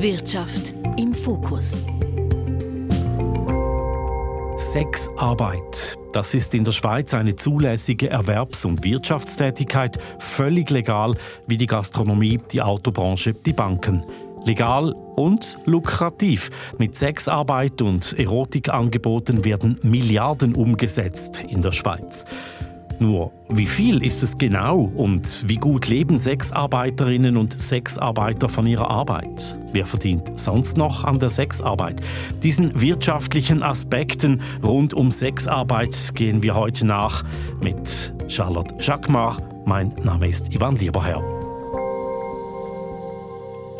Wirtschaft im Fokus. Sexarbeit. Das ist in der Schweiz eine zulässige Erwerbs- und Wirtschaftstätigkeit, völlig legal wie die Gastronomie, die Autobranche, die Banken. Legal und lukrativ. Mit Sexarbeit und Erotikangeboten werden Milliarden umgesetzt in der Schweiz. Nur, wie viel ist es genau und wie gut leben Sexarbeiterinnen und Sexarbeiter von ihrer Arbeit? Wer verdient sonst noch an der Sexarbeit? Diesen wirtschaftlichen Aspekten rund um Sexarbeit gehen wir heute nach mit Charlotte Jacquemart. Mein Name ist Ivan Lieberherr.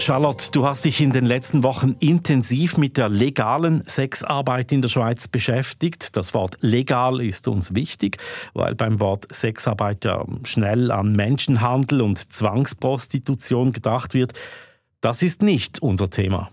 Charlotte, du hast dich in den letzten Wochen intensiv mit der legalen Sexarbeit in der Schweiz beschäftigt. Das Wort legal ist uns wichtig, weil beim Wort Sexarbeit ja schnell an Menschenhandel und Zwangsprostitution gedacht wird. Das ist nicht unser Thema.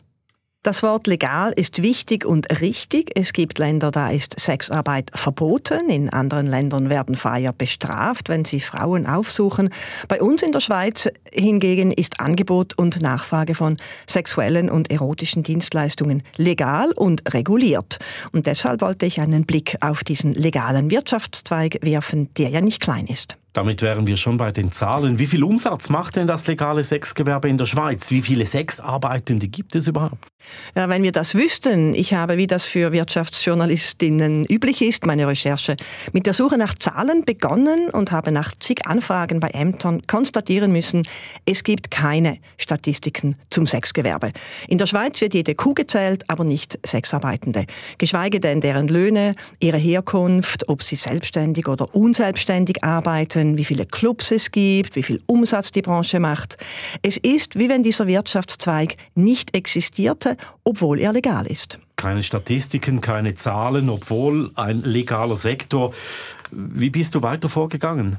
Das Wort legal ist wichtig und richtig. Es gibt Länder, da ist Sexarbeit verboten. In anderen Ländern werden Feier bestraft, wenn sie Frauen aufsuchen. Bei uns in der Schweiz hingegen ist Angebot und Nachfrage von sexuellen und erotischen Dienstleistungen legal und reguliert. Und deshalb wollte ich einen Blick auf diesen legalen Wirtschaftszweig werfen, der ja nicht klein ist. Damit wären wir schon bei den Zahlen. Wie viel Umsatz macht denn das legale Sexgewerbe in der Schweiz? Wie viele Sexarbeitende gibt es überhaupt? Ja, wenn wir das wüssten, ich habe, wie das für Wirtschaftsjournalistinnen üblich ist, meine Recherche mit der Suche nach Zahlen begonnen und habe nach zig Anfragen bei Ämtern konstatieren müssen, es gibt keine Statistiken zum Sexgewerbe. In der Schweiz wird jede Kuh gezählt, aber nicht Sexarbeitende. Geschweige denn deren Löhne, ihre Herkunft, ob sie selbstständig oder unselbstständig arbeiten, wie viele Clubs es gibt, wie viel Umsatz die Branche macht. Es ist, wie wenn dieser Wirtschaftszweig nicht existierte, obwohl er legal ist. Keine Statistiken, keine Zahlen, obwohl ein legaler Sektor. Wie bist du weiter vorgegangen?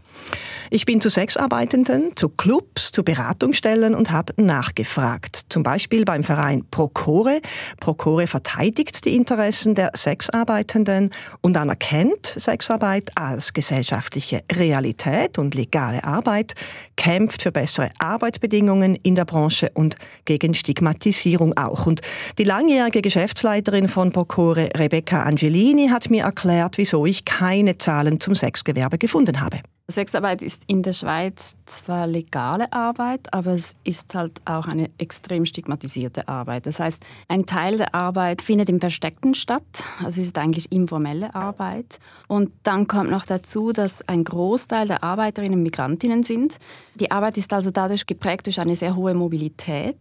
Ich bin zu Sexarbeitenden, zu Clubs, zu Beratungsstellen und habe nachgefragt. Zum Beispiel beim Verein Procore. Procore verteidigt die Interessen der Sexarbeitenden und anerkennt Sexarbeit als gesellschaftliche Realität und legale Arbeit, kämpft für bessere Arbeitsbedingungen in der Branche und gegen Stigmatisierung auch. Und die langjährige Geschäftsleiterin von Procore, Rebecca Angelini, hat mir erklärt, wieso ich keine Zahlen zum Sexgewerbe gefunden habe. Sexarbeit ist in der Schweiz zwar legale Arbeit, aber es ist halt auch eine extrem stigmatisierte Arbeit. Das heißt, ein Teil der Arbeit findet im Versteckten statt, also es ist eigentlich informelle Arbeit. Und dann kommt noch dazu, dass ein Großteil der Arbeiterinnen Migrantinnen sind. Die Arbeit ist also dadurch geprägt durch eine sehr hohe Mobilität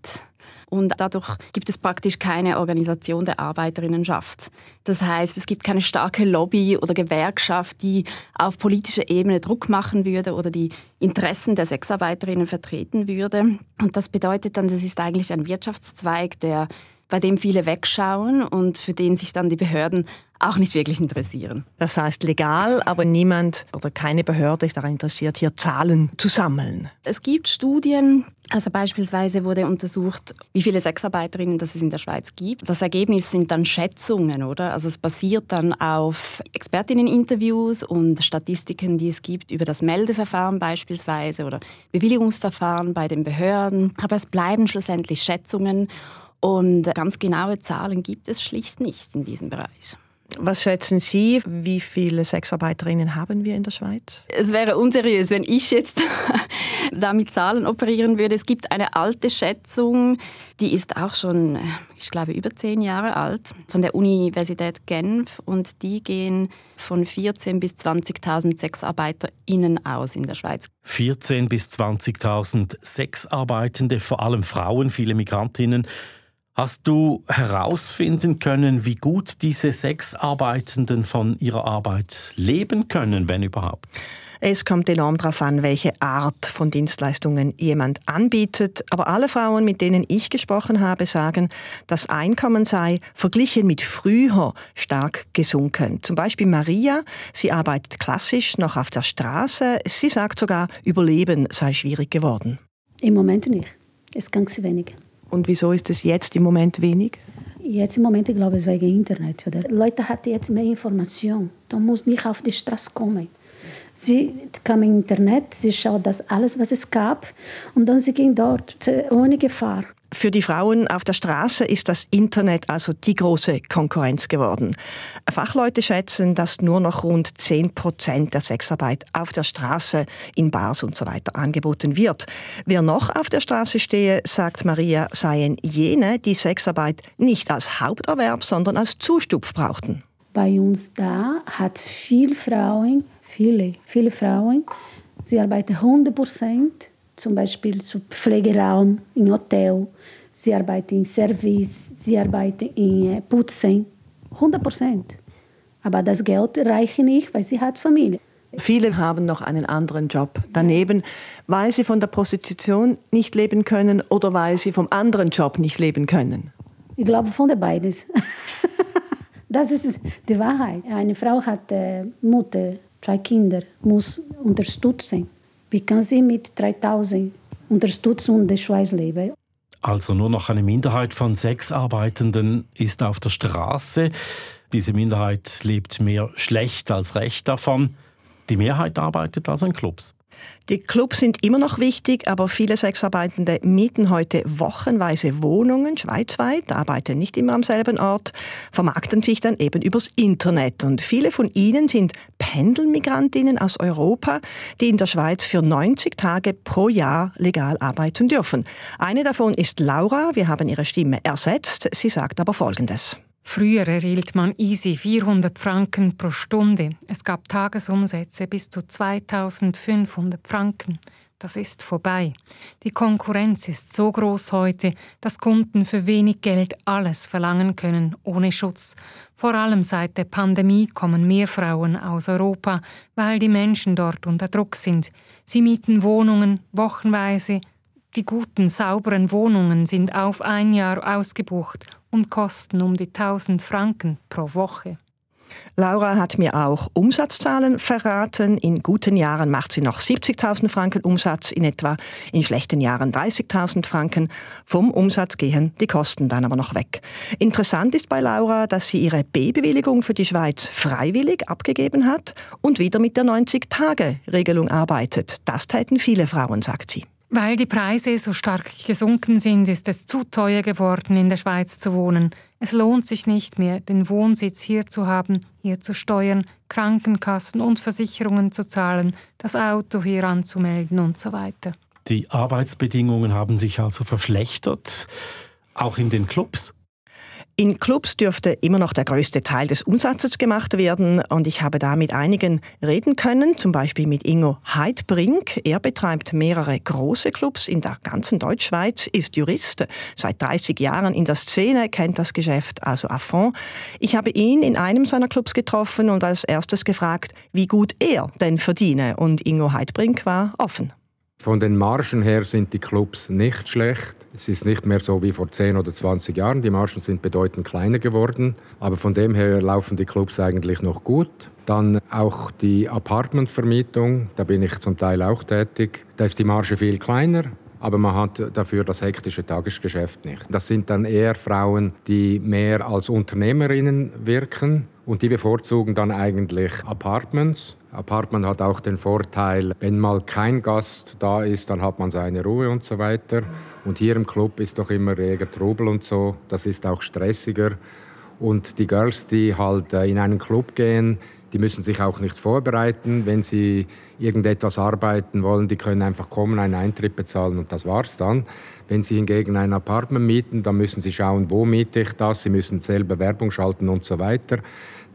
und dadurch gibt es praktisch keine Organisation der Arbeiterinnenschaft. Das heißt, es gibt keine starke Lobby oder Gewerkschaft, die auf politischer Ebene Druck machen würde oder die Interessen der Sexarbeiterinnen vertreten würde. Und das bedeutet dann, das ist eigentlich ein Wirtschaftszweig, der bei dem viele wegschauen und für den sich dann die Behörden auch nicht wirklich interessieren. Das heißt legal, aber niemand oder keine Behörde ist daran interessiert, hier Zahlen zu sammeln. Es gibt Studien, also beispielsweise wurde untersucht, wie viele Sexarbeiterinnen das es in der Schweiz gibt. Das Ergebnis sind dann Schätzungen, oder? Also es basiert dann auf Expertinneninterviews und Statistiken, die es gibt über das Meldeverfahren beispielsweise oder Bewilligungsverfahren bei den Behörden. Aber es bleiben schlussendlich Schätzungen und ganz genaue Zahlen gibt es schlicht nicht in diesem Bereich. Was schätzen Sie, wie viele Sexarbeiterinnen haben wir in der Schweiz? Es wäre unseriös, wenn ich jetzt da mit Zahlen operieren würde. Es gibt eine alte Schätzung, die ist auch schon, ich glaube, über zehn Jahre alt, von der Universität Genf und die gehen von 14.000 bis 20.000 SexarbeiterInnen aus in der Schweiz. 14.000 bis 20.000 Sexarbeitende, vor allem Frauen, viele Migrantinnen. Hast du herausfinden können, wie gut diese Sexarbeitenden von ihrer Arbeit leben können, wenn überhaupt? Es kommt enorm darauf an, welche Art von Dienstleistungen jemand anbietet. Aber alle Frauen, mit denen ich gesprochen habe, sagen, das Einkommen sei verglichen mit früher stark gesunken. Zum Beispiel Maria, sie arbeitet klassisch noch auf der Straße. Sie sagt sogar, Überleben sei schwierig geworden. Im Moment nicht. Es ganz wenig. Und wieso ist es jetzt im Moment wenig? Jetzt im Moment, ich glaube, es wegen Internet. Oder? Leute hatten jetzt mehr Information. Da muss nicht auf die Straße kommen. Sie kam im Internet, sie schaut das alles, was es gab, und dann sie ging dort ohne Gefahr. Für die Frauen auf der Straße ist das Internet also die große Konkurrenz geworden. Fachleute schätzen, dass nur noch rund 10 Prozent der Sexarbeit auf der Straße, in Bars und so weiter angeboten wird. Wer noch auf der Straße stehe, sagt Maria, seien jene, die Sexarbeit nicht als Haupterwerb, sondern als Zustupf brauchten. Bei uns da hat viele Frauen, viele, viele Frauen, sie arbeiten 100 Prozent zum Beispiel zu Pflegeraum, im Hotel. Sie arbeiten im Service, sie arbeiten in äh, Putzen. 100 Prozent. Aber das Geld reicht nicht, weil sie hat Familie. Viele haben noch einen anderen Job daneben, weil sie von der Prostitution nicht leben können oder weil sie vom anderen Job nicht leben können. Ich glaube von der beides. das ist die Wahrheit. Eine Frau hat äh, Mutter, drei Kinder, muss unterstützen. Wie kann sie mit 3000 unterstützen und der Schweiz leben? Also nur noch eine Minderheit von Sexarbeitenden ist auf der Straße. Diese Minderheit lebt mehr schlecht als recht davon. Die Mehrheit arbeitet also in Clubs. Die Clubs sind immer noch wichtig, aber viele Sexarbeitende mieten heute wochenweise Wohnungen schweizweit, arbeiten nicht immer am selben Ort, vermarkten sich dann eben übers Internet. Und viele von ihnen sind Pendelmigrantinnen aus Europa, die in der Schweiz für 90 Tage pro Jahr legal arbeiten dürfen. Eine davon ist Laura. Wir haben ihre Stimme ersetzt. Sie sagt aber Folgendes. Früher erhielt man easy 400 Franken pro Stunde. Es gab Tagesumsätze bis zu 2500 Franken. Das ist vorbei. Die Konkurrenz ist so groß heute, dass Kunden für wenig Geld alles verlangen können, ohne Schutz. Vor allem seit der Pandemie kommen mehr Frauen aus Europa, weil die Menschen dort unter Druck sind. Sie mieten Wohnungen wochenweise. Die guten, sauberen Wohnungen sind auf ein Jahr ausgebucht und kosten um die 1000 Franken pro Woche. Laura hat mir auch Umsatzzahlen verraten. In guten Jahren macht sie noch 70.000 Franken Umsatz, in etwa in schlechten Jahren 30.000 Franken. Vom Umsatz gehen die Kosten dann aber noch weg. Interessant ist bei Laura, dass sie ihre B-Bewilligung für die Schweiz freiwillig abgegeben hat und wieder mit der 90-Tage-Regelung arbeitet. Das täten viele Frauen, sagt sie. Weil die Preise so stark gesunken sind, ist es zu teuer geworden, in der Schweiz zu wohnen. Es lohnt sich nicht mehr, den Wohnsitz hier zu haben, hier zu steuern, Krankenkassen und Versicherungen zu zahlen, das Auto hier anzumelden und so weiter. Die Arbeitsbedingungen haben sich also verschlechtert, auch in den Clubs. In Clubs dürfte immer noch der größte Teil des Umsatzes gemacht werden und ich habe da mit einigen reden können, zum Beispiel mit Ingo Heidbrink. Er betreibt mehrere große Clubs in der ganzen Deutschschweiz, ist Jurist, seit 30 Jahren in der Szene, kennt das Geschäft also à fond. Ich habe ihn in einem seiner Clubs getroffen und als erstes gefragt, wie gut er denn verdiene und Ingo Heidbrink war offen. Von den Margen her sind die Clubs nicht schlecht. Es ist nicht mehr so wie vor 10 oder 20 Jahren. Die Margen sind bedeutend kleiner geworden. Aber von dem her laufen die Clubs eigentlich noch gut. Dann auch die Apartmentvermietung, da bin ich zum Teil auch tätig. Da ist die Marge viel kleiner, aber man hat dafür das hektische Tagesgeschäft nicht. Das sind dann eher Frauen, die mehr als Unternehmerinnen wirken und die bevorzugen dann eigentlich Apartments Apartment hat auch den Vorteil, wenn mal kein Gast da ist, dann hat man seine Ruhe und so weiter. Und hier im Club ist doch immer reger Trubel und so. Das ist auch stressiger. Und die Girls, die halt äh, in einen Club gehen, die müssen sich auch nicht vorbereiten. Wenn sie irgendetwas arbeiten wollen, die können einfach kommen, einen Eintritt bezahlen und das war's dann. Wenn sie hingegen ein Apartment mieten, dann müssen sie schauen, wo miete ich das. Sie müssen selber Werbung schalten und so weiter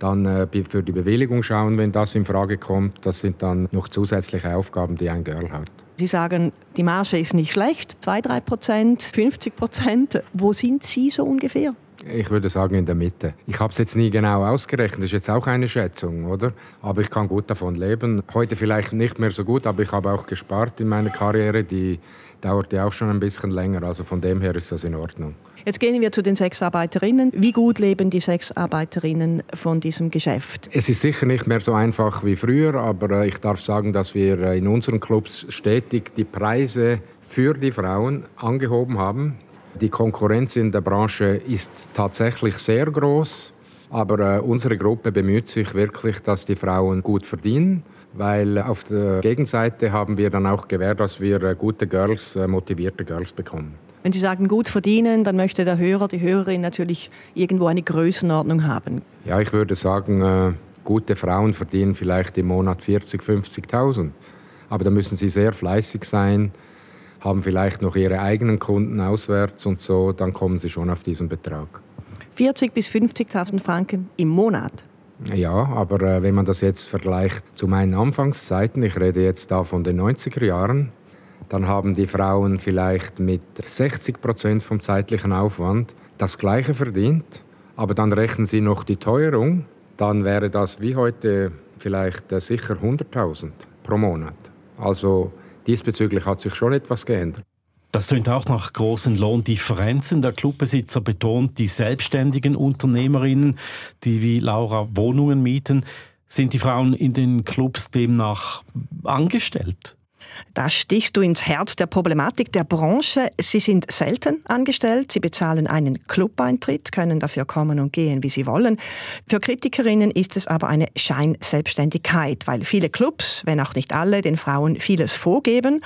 dann äh, für die Bewilligung schauen, wenn das in Frage kommt. Das sind dann noch zusätzliche Aufgaben, die ein Girl hat. Sie sagen, die Marge ist nicht schlecht, 2, 3 Prozent, 50 Prozent. Wo sind Sie so ungefähr? Ich würde sagen in der Mitte. Ich habe es jetzt nie genau ausgerechnet, das ist jetzt auch eine Schätzung, oder? Aber ich kann gut davon leben. Heute vielleicht nicht mehr so gut, aber ich habe auch gespart in meiner Karriere. Die dauert ja auch schon ein bisschen länger, also von dem her ist das in Ordnung. Jetzt gehen wir zu den Sexarbeiterinnen. Wie gut leben die Sexarbeiterinnen von diesem Geschäft? Es ist sicher nicht mehr so einfach wie früher, aber äh, ich darf sagen, dass wir äh, in unseren Clubs stetig die Preise für die Frauen angehoben haben. Die Konkurrenz in der Branche ist tatsächlich sehr groß, aber äh, unsere Gruppe bemüht sich wirklich, dass die Frauen gut verdienen weil auf der Gegenseite haben wir dann auch gewährt, dass wir gute Girls, motivierte Girls bekommen. Wenn Sie sagen gut verdienen, dann möchte der Hörer, die Hörerin natürlich irgendwo eine Größenordnung haben. Ja, ich würde sagen, äh, gute Frauen verdienen vielleicht im Monat 40, 50.000. Aber da müssen sie sehr fleißig sein, haben vielleicht noch ihre eigenen Kunden auswärts und so, dann kommen sie schon auf diesen Betrag. 40 bis 50.000 Franken im Monat. Ja, aber äh, wenn man das jetzt vergleicht zu meinen Anfangszeiten, ich rede jetzt da von den 90er Jahren, dann haben die Frauen vielleicht mit 60 Prozent vom zeitlichen Aufwand das Gleiche verdient, aber dann rechnen sie noch die Teuerung, dann wäre das wie heute vielleicht äh, sicher 100.000 pro Monat. Also diesbezüglich hat sich schon etwas geändert. Das tönt auch nach großen Lohndifferenzen. Der Clubbesitzer betont, die selbstständigen Unternehmerinnen, die wie Laura Wohnungen mieten, sind die Frauen in den Clubs demnach angestellt. Da stichst du ins Herz der Problematik der Branche. Sie sind selten angestellt, sie bezahlen einen Clubeintritt, können dafür kommen und gehen, wie sie wollen. Für Kritikerinnen ist es aber eine Scheinselbstständigkeit, weil viele Clubs, wenn auch nicht alle, den Frauen vieles vorgeben,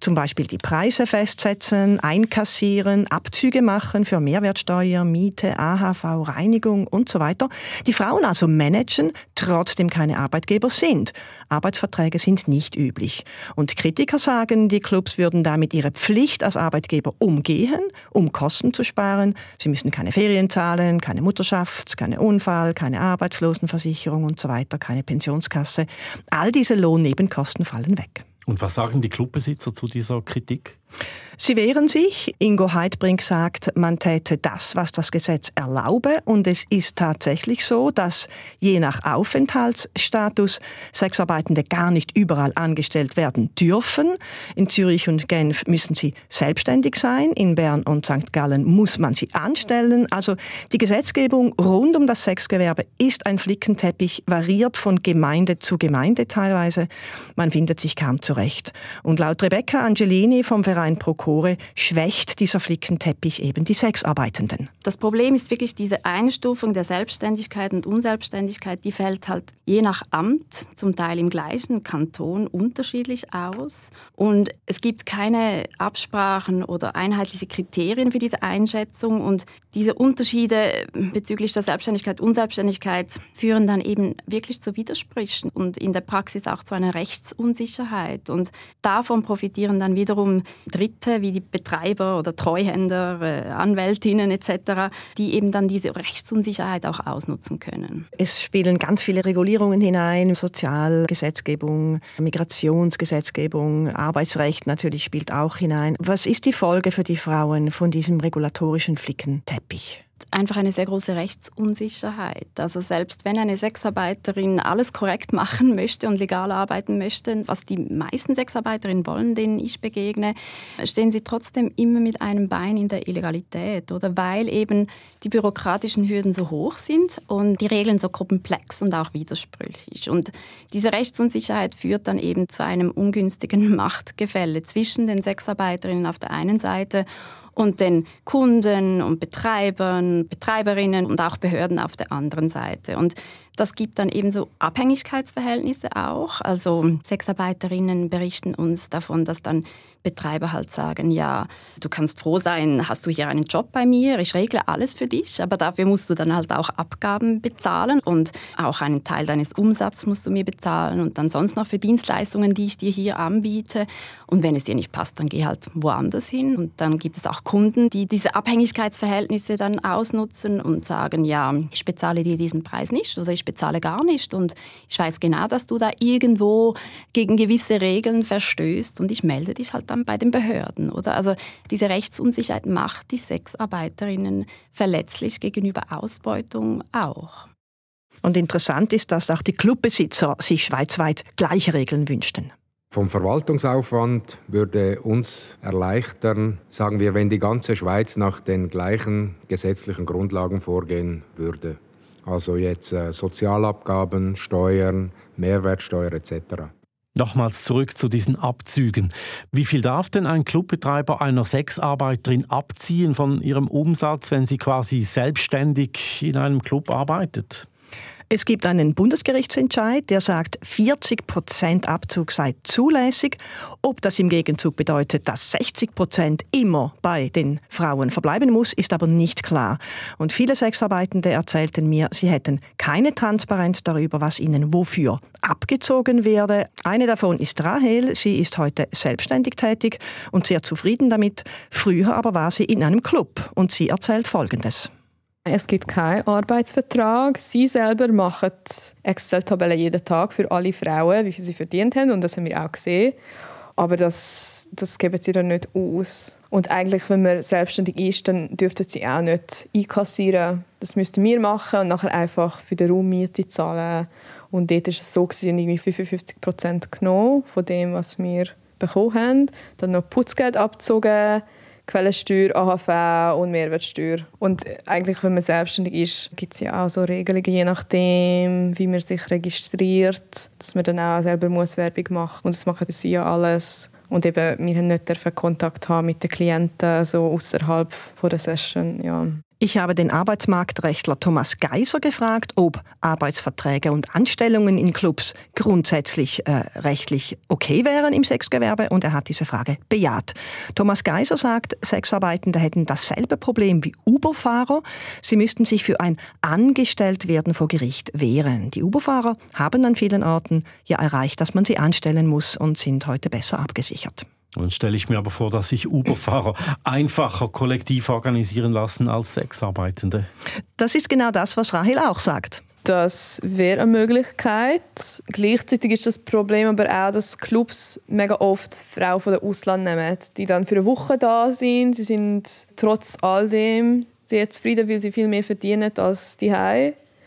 zum Beispiel die Preise festsetzen, einkassieren, Abzüge machen für Mehrwertsteuer, Miete, AHV, Reinigung und so weiter. Die Frauen also managen, trotzdem keine Arbeitgeber sind. Arbeitsverträge sind nicht üblich. Und Kritiker sagen, die Clubs würden damit ihre Pflicht als Arbeitgeber umgehen, um Kosten zu sparen. Sie müssen keine Ferien zahlen, keine Mutterschaft, keine Unfall, keine Arbeitslosenversicherung und so weiter, keine Pensionskasse. All diese Lohnnebenkosten fallen weg. Und was sagen die Clubbesitzer zu dieser Kritik? Sie wehren sich. Ingo Heidbrink sagt, man täte das, was das Gesetz erlaube. Und es ist tatsächlich so, dass je nach Aufenthaltsstatus Sexarbeitende gar nicht überall angestellt werden dürfen. In Zürich und Genf müssen sie selbstständig sein. In Bern und St. Gallen muss man sie anstellen. Also die Gesetzgebung rund um das Sexgewerbe ist ein Flickenteppich, variiert von Gemeinde zu Gemeinde teilweise. Man findet sich kaum zurecht. Und laut Rebecca Angelini vom Verein Proco Tore schwächt dieser Flickenteppich eben die Sexarbeitenden. Das Problem ist wirklich diese Einstufung der Selbstständigkeit und Unselbstständigkeit, die fällt halt je nach Amt, zum Teil im gleichen Kanton, unterschiedlich aus. Und es gibt keine Absprachen oder einheitliche Kriterien für diese Einschätzung. Und diese Unterschiede bezüglich der Selbstständigkeit, und Unselbstständigkeit führen dann eben wirklich zu Widersprüchen und in der Praxis auch zu einer Rechtsunsicherheit. Und davon profitieren dann wiederum Dritte, wie die Betreiber oder Treuhänder, äh, Anwältinnen etc., die eben dann diese Rechtsunsicherheit auch ausnutzen können. Es spielen ganz viele Regulierungen hinein, Sozialgesetzgebung, Migrationsgesetzgebung, Arbeitsrecht natürlich spielt auch hinein. Was ist die Folge für die Frauen von diesem regulatorischen Flickenteppich? Einfach eine sehr große Rechtsunsicherheit. Also selbst wenn eine Sexarbeiterin alles korrekt machen möchte und legal arbeiten möchte, was die meisten Sexarbeiterinnen wollen, denen ich begegne, stehen sie trotzdem immer mit einem Bein in der Illegalität oder weil eben die bürokratischen Hürden so hoch sind und die Regeln so komplex und auch widersprüchlich. Und diese Rechtsunsicherheit führt dann eben zu einem ungünstigen Machtgefälle zwischen den Sexarbeiterinnen auf der einen Seite und den Kunden und Betreibern, Betreiberinnen und auch Behörden auf der anderen Seite. Und das gibt dann eben so Abhängigkeitsverhältnisse auch. Also Sexarbeiterinnen berichten uns davon, dass dann Betreiber halt sagen, ja, du kannst froh sein, hast du hier einen Job bei mir, ich regle alles für dich, aber dafür musst du dann halt auch Abgaben bezahlen und auch einen Teil deines Umsatzes musst du mir bezahlen und dann sonst noch für Dienstleistungen, die ich dir hier anbiete. Und wenn es dir nicht passt, dann geh halt woanders hin. Und dann gibt es auch Kunden, die diese Abhängigkeitsverhältnisse dann ausnutzen und sagen, ja, ich bezahle dir diesen Preis nicht oder ich bezahle gar nicht und ich weiß genau, dass du da irgendwo gegen gewisse Regeln verstößt und ich melde dich halt dann bei den Behörden, oder? Also diese Rechtsunsicherheit macht die Sexarbeiterinnen verletzlich gegenüber Ausbeutung auch. Und interessant ist, dass auch die Clubbesitzer sich schweizweit gleiche Regeln wünschten. Vom Verwaltungsaufwand würde uns erleichtern, sagen wir, wenn die ganze Schweiz nach den gleichen gesetzlichen Grundlagen vorgehen würde. Also jetzt äh, Sozialabgaben, Steuern, Mehrwertsteuer etc. Nochmals zurück zu diesen Abzügen. Wie viel darf denn ein Clubbetreiber einer Sexarbeiterin abziehen von ihrem Umsatz, wenn sie quasi selbstständig in einem Club arbeitet? Es gibt einen Bundesgerichtsentscheid, der sagt, 40 Prozent Abzug sei zulässig. Ob das im Gegenzug bedeutet, dass 60 Prozent immer bei den Frauen verbleiben muss, ist aber nicht klar. Und viele Sexarbeitende erzählten mir, sie hätten keine Transparenz darüber, was ihnen wofür abgezogen werde. Eine davon ist Rahel. Sie ist heute selbstständig tätig und sehr zufrieden damit. Früher aber war sie in einem Club und sie erzählt Folgendes. Es gibt keinen Arbeitsvertrag. Sie selber machen Excel-Tabellen jeden Tag für alle Frauen, wie viel sie verdient haben. Und das haben wir auch gesehen. Aber das, das geben sie dann nicht aus. Und eigentlich, wenn man selbstständig ist, dann dürften sie auch nicht einkassieren. Das müssten wir machen und nachher einfach für die Raummiete zahlen. Und dort war es so, sie irgendwie 55 Prozent genommen von dem, was wir bekommen haben. Dann noch Putzgeld abgezogen Quellensteuer, AHV und Mehrwertsteuer. Und eigentlich, wenn man selbstständig ist, gibt es ja auch so Regelungen, je nachdem, wie man sich registriert, dass man dann auch selber muss Werbung machen Und das machen sie ja alles. Und eben, wir haben nicht Kontakt haben mit den Klienten, so außerhalb der Session. Ja. Ich habe den Arbeitsmarktrechtler Thomas Geiser gefragt, ob Arbeitsverträge und Anstellungen in Clubs grundsätzlich äh, rechtlich okay wären im Sexgewerbe und er hat diese Frage bejaht. Thomas Geiser sagt, Sexarbeitende hätten dasselbe Problem wie Uber-Fahrer. Sie müssten sich für ein Angestelltwerden vor Gericht wehren. Die Uber-Fahrer haben an vielen Orten ja erreicht, dass man sie anstellen muss und sind heute besser abgesichert. Dann stelle ich mir aber vor, dass sich Uber-Fahrer einfacher kollektiv organisieren lassen als Sexarbeitende. Das ist genau das, was Rahel auch sagt. Das wäre eine Möglichkeit. Gleichzeitig ist das Problem aber auch, dass Clubs mega oft Frauen von der Ausland nehmen, die dann für eine Woche da sind. Sie sind trotz all dem sehr zufrieden, weil sie viel mehr verdienen als die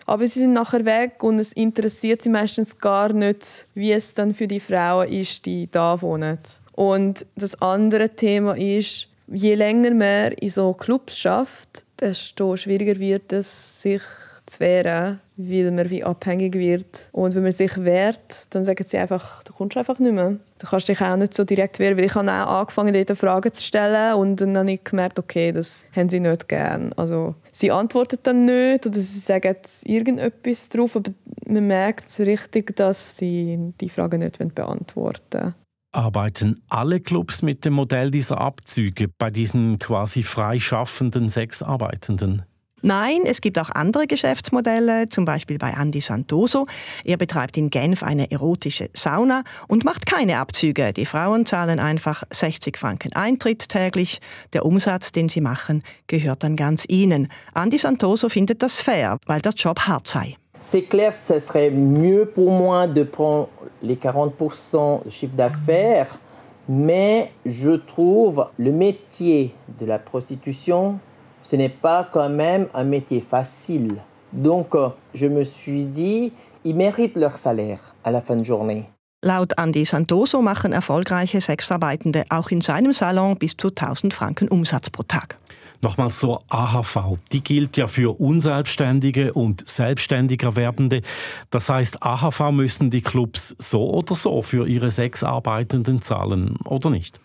aber sie sind nachher weg und es interessiert sie meistens gar nicht, wie es dann für die Frauen ist, die da wohnen. Und das andere Thema ist, je länger man in so Clubs schafft, desto schwieriger wird es, sich zu wehren, weil man wie abhängig wird. Und wenn man sich wehrt, dann sagen sie einfach, du kommst einfach nicht mehr. Du kannst dich auch nicht so direkt wehren, weil ich habe auch angefangen, dort Fragen zu stellen und dann habe ich gemerkt, okay, das haben sie nicht gern. Also sie antworten dann nicht oder sie sagen irgendetwas drauf, aber man merkt so richtig, dass sie die Fragen nicht beantworten wollen. Arbeiten alle Clubs mit dem Modell dieser Abzüge bei diesen quasi freischaffenden Sexarbeitenden? Nein, es gibt auch andere Geschäftsmodelle, zum Beispiel bei Andy Santoso. Er betreibt in Genf eine erotische Sauna und macht keine Abzüge. Die Frauen zahlen einfach 60 Franken Eintritt täglich. Der Umsatz, den sie machen, gehört dann ganz ihnen. Andy Santoso findet das fair, weil der Job hart sei. C'est clair, ce serait mieux pour moi de prendre les 40% de chiffre d'affaires, mais je trouve le métier de la prostitution, ce n'est pas quand même un métier facile. Donc euh, je me suis dit, ils méritent leur salaire à la fin de journée. Laut Andy Santoso machen erfolgreiche Sexarbeitende auch in seinem Salon bis zu 1000 Franken Umsatz pro Tag. Nochmal zur AHV. Die gilt ja für Unselbstständige und selbstständig Erwerbende. Das heißt, AHV müssen die Clubs so oder so für ihre Sexarbeitenden zahlen, oder nicht?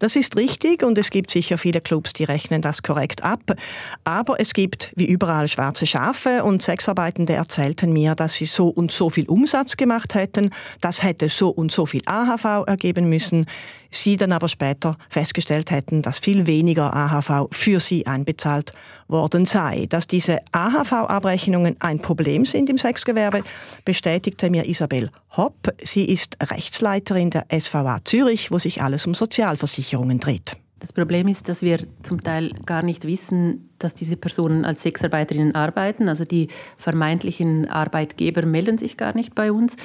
Das ist richtig und es gibt sicher viele Clubs, die rechnen das korrekt ab. Aber es gibt wie überall schwarze Schafe und Sexarbeitende erzählten mir, dass sie so und so viel Umsatz gemacht hätten. Das hätte so und so viel AHV ergeben müssen sie dann aber später festgestellt hätten, dass viel weniger AHV für sie einbezahlt worden sei. Dass diese AHV-Abrechnungen ein Problem sind im Sexgewerbe, bestätigte mir Isabel Hopp. Sie ist Rechtsleiterin der SVA Zürich, wo sich alles um Sozialversicherungen dreht. Das Problem ist, dass wir zum Teil gar nicht wissen, dass diese Personen als Sexarbeiterinnen arbeiten. Also die vermeintlichen Arbeitgeber melden sich gar nicht bei uns.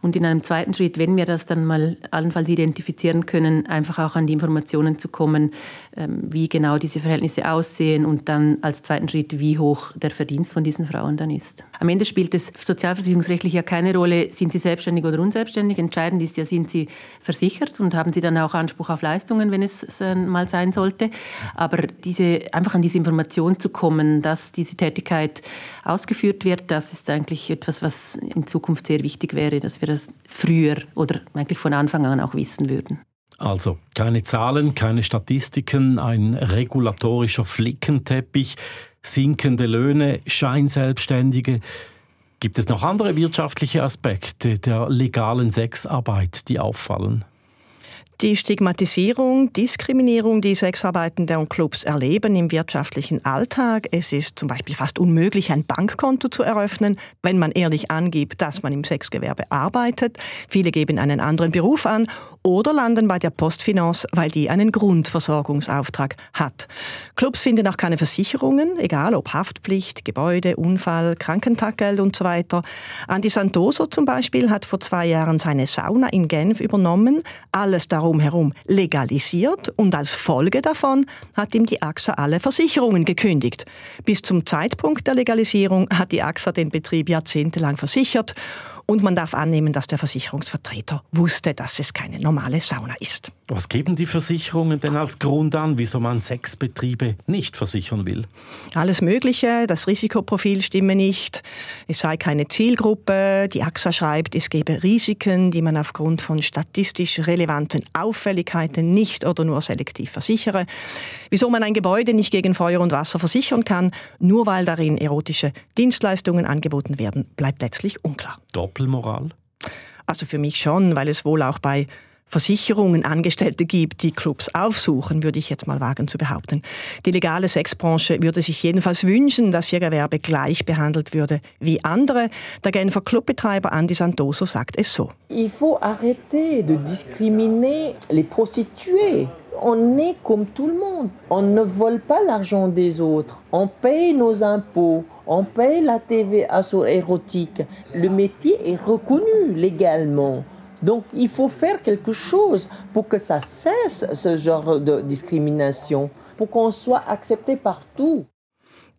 Und in einem zweiten Schritt, wenn wir das dann mal allenfalls identifizieren können, einfach auch an die Informationen zu kommen, ähm, wie genau diese Verhältnisse aussehen und dann als zweiten Schritt, wie hoch der Verdienst von diesen Frauen dann ist. Am Ende spielt es sozialversicherungsrechtlich ja keine Rolle, sind sie selbstständig oder unselbstständig. Entscheidend ist ja, sind sie versichert und haben sie dann auch Anspruch auf Leistungen, wenn es mal sein sollte. Aber diese, einfach an diese Informationen Situation zu kommen, dass diese Tätigkeit ausgeführt wird, das ist eigentlich etwas, was in Zukunft sehr wichtig wäre, dass wir das früher oder eigentlich von Anfang an auch wissen würden. Also keine Zahlen, keine Statistiken, ein regulatorischer Flickenteppich, sinkende Löhne, Scheinselbstständige. Gibt es noch andere wirtschaftliche Aspekte der legalen Sexarbeit, die auffallen? Die Stigmatisierung, Diskriminierung, die Sexarbeitende und Clubs erleben im wirtschaftlichen Alltag. Es ist zum Beispiel fast unmöglich, ein Bankkonto zu eröffnen, wenn man ehrlich angibt, dass man im Sexgewerbe arbeitet. Viele geben einen anderen Beruf an oder landen bei der Postfinance, weil die einen Grundversorgungsauftrag hat. Clubs finden auch keine Versicherungen, egal ob Haftpflicht, Gebäude, Unfall, Krankentaggeld und so weiter. Andi Santoso zum Beispiel hat vor zwei Jahren seine Sauna in Genf übernommen. Alles darum herum legalisiert und als Folge davon hat ihm die AXA alle Versicherungen gekündigt. Bis zum Zeitpunkt der Legalisierung hat die AXA den Betrieb jahrzehntelang versichert und man darf annehmen, dass der Versicherungsvertreter wusste, dass es keine normale Sauna ist. Was geben die Versicherungen denn als Grund an, wieso man Sexbetriebe nicht versichern will? Alles Mögliche. Das Risikoprofil stimme nicht. Es sei keine Zielgruppe. Die AXA schreibt, es gebe Risiken, die man aufgrund von statistisch relevanten Auffälligkeiten nicht oder nur selektiv versichere. Wieso man ein Gebäude nicht gegen Feuer und Wasser versichern kann, nur weil darin erotische Dienstleistungen angeboten werden, bleibt letztlich unklar. Doppelmoral? Also für mich schon, weil es wohl auch bei Versicherungen Angestellte gibt, die Clubs aufsuchen, würde ich jetzt mal wagen zu behaupten. Die legale Sexbranche würde sich jedenfalls wünschen, dass ihr Gewerbe gleich behandelt würde wie andere. Der Genfer Clubbetreiber Andy Santoso sagt es so. Il faut arrêter de discriminer les prostituées. On est comme tout le monde. On ne vole pas l'argent des autres. On paye nos impôts. On paye la TVA sur érotique. Le métier est reconnu légalement. Donc il faut faire quelque chose pour que ça cesse ce genre de discrimination, pour qu'on soit accepté partout.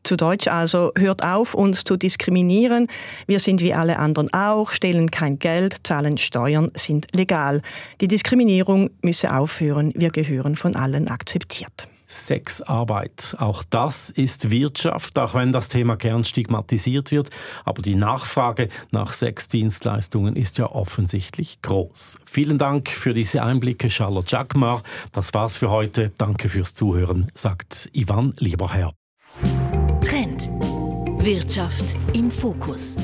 Zu Deutsch also, hört auf, uns zu diskriminieren. Wir sind wie alle anderen auch, stehlen kein Geld, zahlen Steuern, sind legal. Die Diskriminierung müsse aufhören, wir gehören von allen akzeptiert. Sexarbeit. Auch das ist Wirtschaft, auch wenn das Thema gern stigmatisiert wird. Aber die Nachfrage nach Sexdienstleistungen ist ja offensichtlich groß. Vielen Dank für diese Einblicke, Charlotte Jagmar. Das war's für heute. Danke fürs Zuhören, sagt Ivan Lieberherr. Wirtschaft im Fokus.